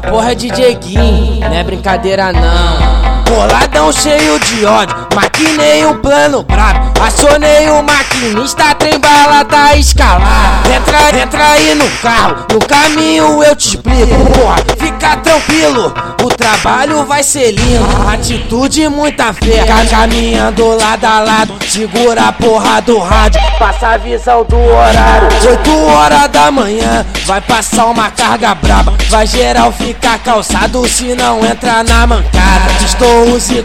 porra é de Dieguinho, não é brincadeira não. Boladão cheio de ódio, maquinei um plano brabo. Acionei o maquinista, trem bala tá escalado. Entra, entra aí no carro, no caminho eu te explico. Porra, fica tranquilo, o trabalho vai ser lindo. Atitude muita fé, caminhando lado a lado. Segura a porra do rádio, passa a visão do horário. 8 horas da manhã, vai passar uma carga braba. Vai geral ficar calçado se não entra na mancada. Estou use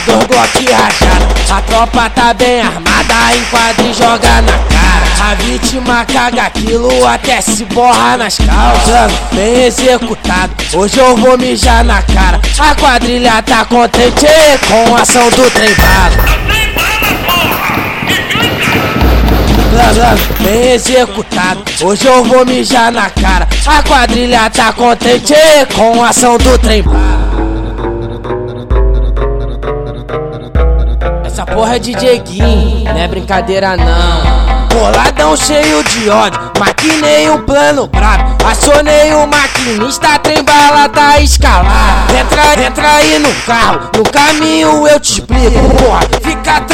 4062 Glock rachado. A tropa tá bem armada, enquadra e joga na cara. A vítima caga aquilo até se borra nas calças. Bem executado, hoje eu vou mijar na cara. A quadrilha tá contente com a ação do trem bala. bem executado. Hoje eu vou mijar na cara. A quadrilha tá contente com a ação do trem Essa porra é de Dieguinho, não é brincadeira não. Boladão cheio de ódio, maquinei um plano brabo. Acionei o maquinista, trem bala tá escalado. Entra, entra aí no carro, no caminho eu te explico. Porra,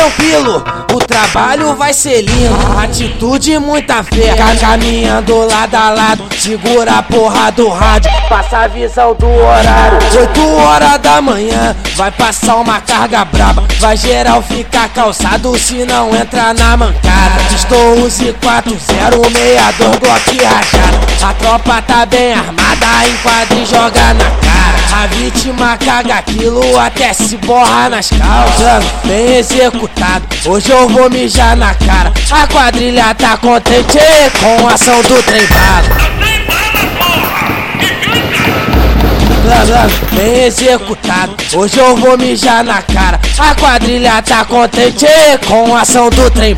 tranquilo, o trabalho vai ser lindo. Atitude muita fé, caminhando lado a lado. Segura a porra do rádio, passa a visão do horário. 8 horas da manhã, vai passar uma carga braba. Vai geral ficar calçado se não entra na mancada. Estou use 4062 Glock rachado. A tropa tá bem armada, enquadra e joga na cara. A vítima caga aquilo até se borra nas calças. Bem executado, hoje eu vou mijar na cara. A quadrilha tá contente com a ação do trem bala. bem executado. Hoje eu vou mijar na cara. A quadrilha tá contente com a ação do trem.